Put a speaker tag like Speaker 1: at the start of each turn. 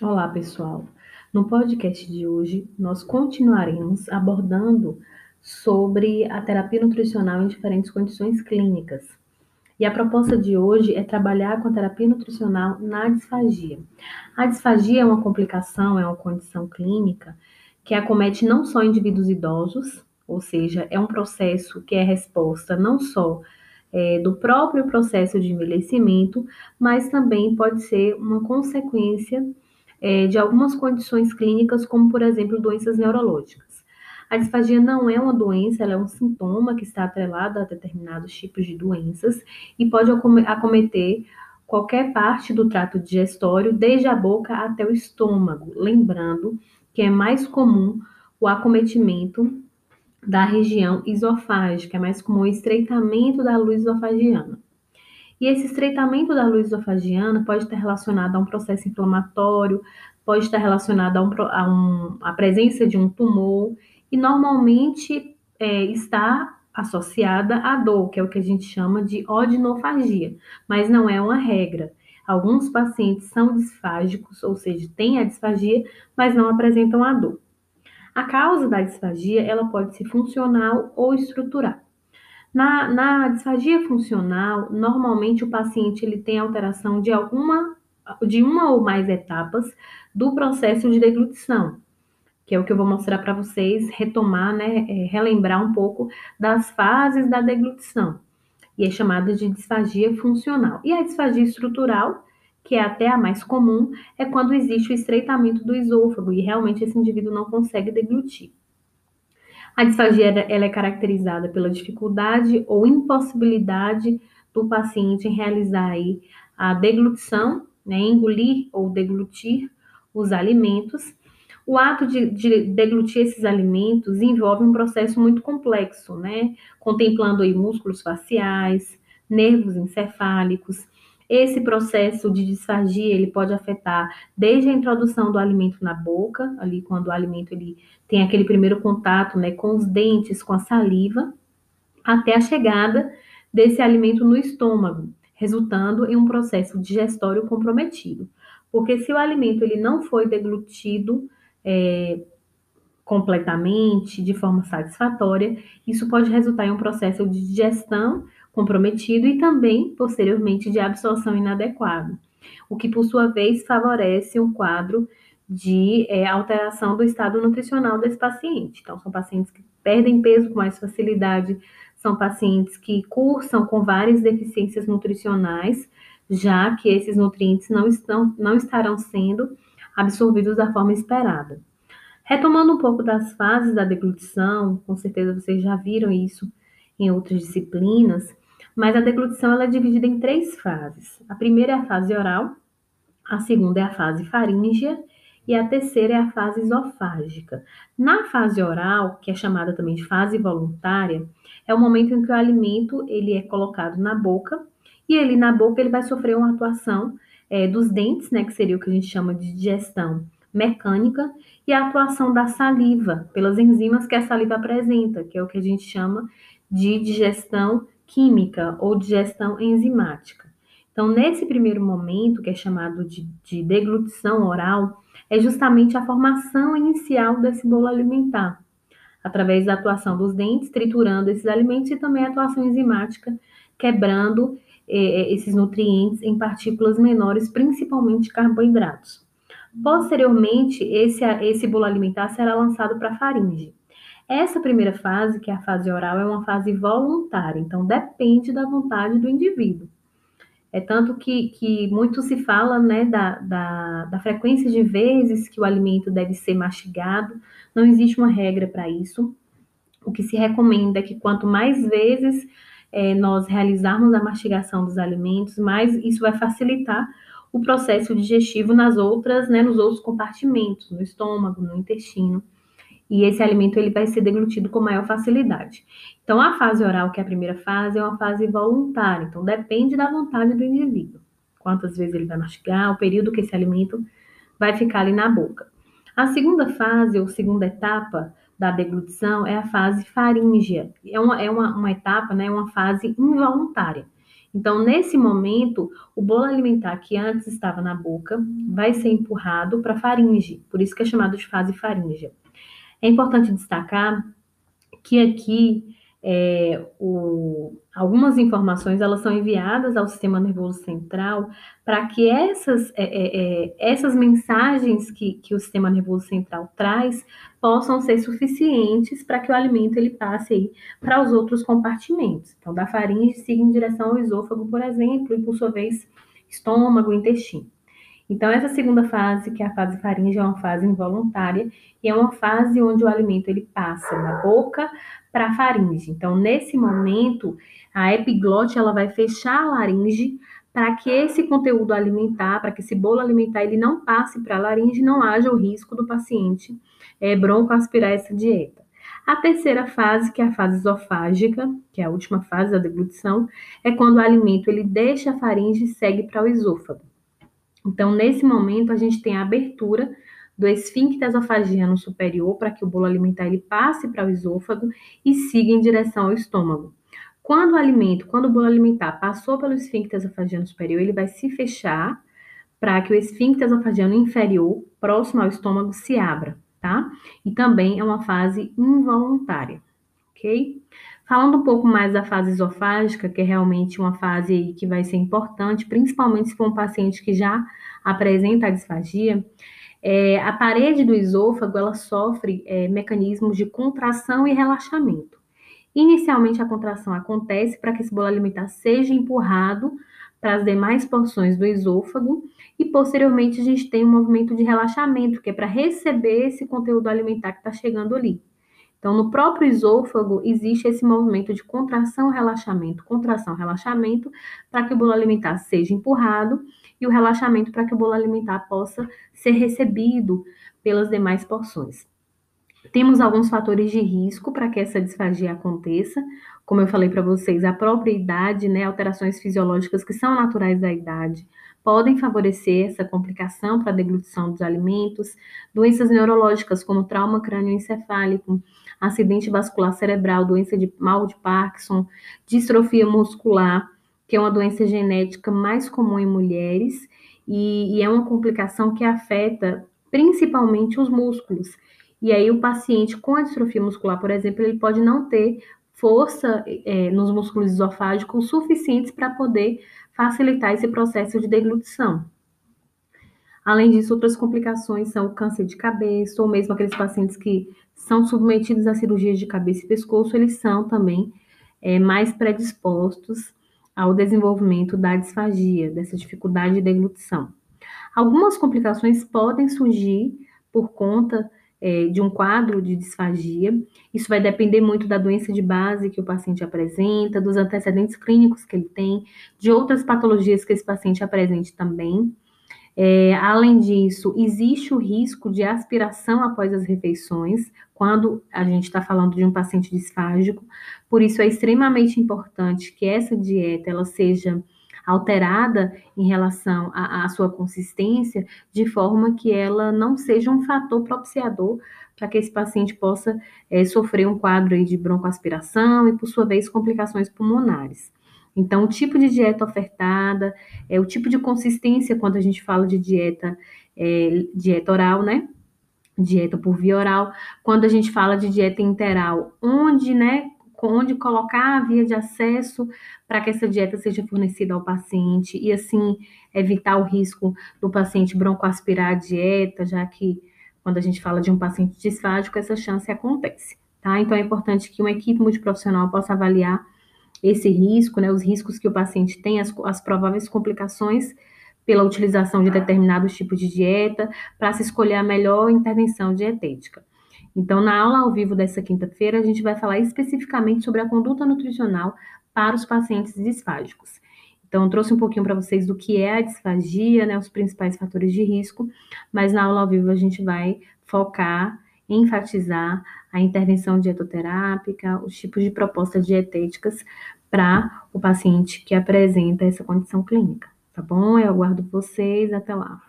Speaker 1: Olá, pessoal. No podcast de hoje, nós continuaremos abordando sobre a terapia nutricional em diferentes condições clínicas. E a proposta de hoje é trabalhar com a terapia nutricional na disfagia. A disfagia é uma complicação, é uma condição clínica que acomete não só indivíduos idosos, ou seja, é um processo que é resposta não só é, do próprio processo de envelhecimento, mas também pode ser uma consequência é, de algumas condições clínicas, como por exemplo doenças neurológicas. A disfagia não é uma doença, ela é um sintoma que está atrelado a determinados tipos de doenças e pode acometer qualquer parte do trato digestório, desde a boca até o estômago. Lembrando que é mais comum o acometimento da região esofágica, é mais comum o estreitamento da luz esofagiana. E esse estreitamento da luz esofagiana pode estar relacionado a um processo inflamatório, pode estar relacionado a, um, a, um, a presença de um tumor, e normalmente é, está associada à dor, que é o que a gente chama de odinofagia, mas não é uma regra. Alguns pacientes são disfágicos, ou seja, têm a disfagia, mas não apresentam a dor. A causa da disfagia, ela pode ser funcional ou estrutural. Na, na disfagia funcional, normalmente o paciente ele tem alteração de alguma, de uma ou mais etapas do processo de deglutição, que é o que eu vou mostrar para vocês, retomar, né, é, relembrar um pouco das fases da deglutição, e é chamada de disfagia funcional. E a disfagia estrutural, que é até a mais comum, é quando existe o estreitamento do esôfago e realmente esse indivíduo não consegue deglutir. A disfagia ela é caracterizada pela dificuldade ou impossibilidade do paciente em realizar aí a deglutição, né, engolir ou deglutir os alimentos. O ato de, de deglutir esses alimentos envolve um processo muito complexo, né, contemplando aí músculos faciais, nervos encefálicos, esse processo de disfagia, ele pode afetar desde a introdução do alimento na boca, ali quando o alimento ele tem aquele primeiro contato, né, com os dentes, com a saliva, até a chegada desse alimento no estômago, resultando em um processo digestório comprometido. Porque se o alimento ele não foi deglutido é, completamente, de forma satisfatória, isso pode resultar em um processo de digestão comprometido e também, posteriormente, de absorção inadequada, o que, por sua vez, favorece um quadro de é, alteração do estado nutricional desse paciente. Então, são pacientes que perdem peso com mais facilidade, são pacientes que cursam com várias deficiências nutricionais, já que esses nutrientes não, estão, não estarão sendo absorvidos da forma esperada. Retomando um pouco das fases da deglutição, com certeza vocês já viram isso em outras disciplinas, mas a deglutição ela é dividida em três fases. A primeira é a fase oral, a segunda é a fase faríngea e a terceira é a fase esofágica. Na fase oral, que é chamada também de fase voluntária, é o momento em que o alimento ele é colocado na boca e ele na boca ele vai sofrer uma atuação é, dos dentes, né, que seria o que a gente chama de digestão mecânica, e a atuação da saliva, pelas enzimas que a saliva apresenta, que é o que a gente chama de digestão química ou digestão enzimática. Então, nesse primeiro momento, que é chamado de, de deglutição oral, é justamente a formação inicial desse bolo alimentar, através da atuação dos dentes, triturando esses alimentos, e também a atuação enzimática, quebrando eh, esses nutrientes em partículas menores, principalmente carboidratos. Posteriormente, esse, esse bolo alimentar será lançado para a faringe. Essa primeira fase, que é a fase oral, é uma fase voluntária, então depende da vontade do indivíduo. É tanto que, que muito se fala né, da, da, da frequência de vezes que o alimento deve ser mastigado, não existe uma regra para isso. O que se recomenda é que quanto mais vezes é, nós realizarmos a mastigação dos alimentos, mais isso vai facilitar o processo digestivo nas outras, né, nos outros compartimentos, no estômago, no intestino e esse alimento ele vai ser deglutido com maior facilidade. Então, a fase oral, que é a primeira fase, é uma fase voluntária, então depende da vontade do indivíduo. Quantas vezes ele vai mastigar, o período que esse alimento vai ficar ali na boca. A segunda fase, ou segunda etapa da deglutição, é a fase faríngea. É uma, é uma, uma etapa, né, uma fase involuntária. Então, nesse momento, o bolo alimentar que antes estava na boca vai ser empurrado para a faringe, por isso que é chamado de fase faríngea. É importante destacar que aqui é, o, algumas informações elas são enviadas ao sistema nervoso central para que essas, é, é, é, essas mensagens que, que o sistema nervoso central traz possam ser suficientes para que o alimento ele passe aí para os outros compartimentos. Então, da faringe siga em direção ao esôfago, por exemplo, e por sua vez estômago, intestino. Então, essa segunda fase, que é a fase faringe, é uma fase involuntária e é uma fase onde o alimento ele passa da boca para a faringe. Então, nesse momento, a epiglote ela vai fechar a laringe para que esse conteúdo alimentar, para que esse bolo alimentar, ele não passe para a laringe não haja o risco do paciente é, broncoaspirar essa dieta. A terceira fase, que é a fase esofágica, que é a última fase da deglutição, é quando o alimento ele deixa a faringe e segue para o esôfago. Então, nesse momento, a gente tem a abertura do esfíncter esofagiano superior para que o bolo alimentar ele passe para o esôfago e siga em direção ao estômago. Quando o alimento, quando o bolo alimentar passou pelo esfíncter esofagiano superior, ele vai se fechar para que o esfíncter esofagiano inferior, próximo ao estômago, se abra, tá? E também é uma fase involuntária, ok? Falando um pouco mais da fase esofágica, que é realmente uma fase que vai ser importante, principalmente se for um paciente que já apresenta a disfagia, é, a parede do esôfago ela sofre é, mecanismos de contração e relaxamento. Inicialmente, a contração acontece para que esse bolo alimentar seja empurrado para as demais porções do esôfago e posteriormente a gente tem um movimento de relaxamento, que é para receber esse conteúdo alimentar que está chegando ali. Então, no próprio esôfago existe esse movimento de contração, relaxamento, contração, relaxamento, para que o bolo alimentar seja empurrado e o relaxamento para que o bolo alimentar possa ser recebido pelas demais porções. Temos alguns fatores de risco para que essa disfagia aconteça, como eu falei para vocês, a própria idade, né, alterações fisiológicas que são naturais da idade, podem favorecer essa complicação para a deglutição dos alimentos, doenças neurológicas como trauma crânioencefálico, acidente vascular cerebral, doença de mal de Parkinson, distrofia muscular, que é uma doença genética mais comum em mulheres e, e é uma complicação que afeta principalmente os músculos. E aí o paciente com a distrofia muscular, por exemplo, ele pode não ter força é, nos músculos esofágicos suficientes para poder facilitar esse processo de deglutição. Além disso, outras complicações são o câncer de cabeça, ou mesmo aqueles pacientes que são submetidos a cirurgias de cabeça e pescoço, eles são também é, mais predispostos ao desenvolvimento da disfagia, dessa dificuldade de deglutição. Algumas complicações podem surgir por conta é, de um quadro de disfagia. Isso vai depender muito da doença de base que o paciente apresenta, dos antecedentes clínicos que ele tem, de outras patologias que esse paciente apresente também. É, além disso, existe o risco de aspiração após as refeições, quando a gente está falando de um paciente disfágico. Por isso, é extremamente importante que essa dieta ela seja alterada em relação à, sua consistência, de forma que ela não seja um fator propiciador para que esse paciente possa é, sofrer um quadro aí de broncoaspiração e, por sua vez, complicações pulmonares. Então, o tipo de dieta ofertada, é o tipo de consistência quando a gente fala de dieta, é, dieta oral, né? Dieta por via oral. Quando a gente fala de dieta interal, onde, né? Onde colocar a via de acesso para que essa dieta seja fornecida ao paciente e assim evitar o risco do paciente broncoaspirar a dieta, já que quando a gente fala de um paciente disfágico, essa chance acontece, tá? Então é importante que uma equipe multiprofissional possa avaliar esse risco, né, os riscos que o paciente tem, as, as prováveis complicações pela utilização de determinados tipos de dieta, para se escolher a melhor intervenção dietética. Então, na aula ao vivo dessa quinta-feira, a gente vai falar especificamente sobre a conduta nutricional para os pacientes disfágicos. Então, trouxe um pouquinho para vocês do que é a disfagia, né, os principais fatores de risco, mas na aula ao vivo a gente vai focar, enfatizar a intervenção dietoterápica, os tipos de propostas dietéticas para o paciente que apresenta essa condição clínica, tá bom? Eu aguardo vocês, até lá.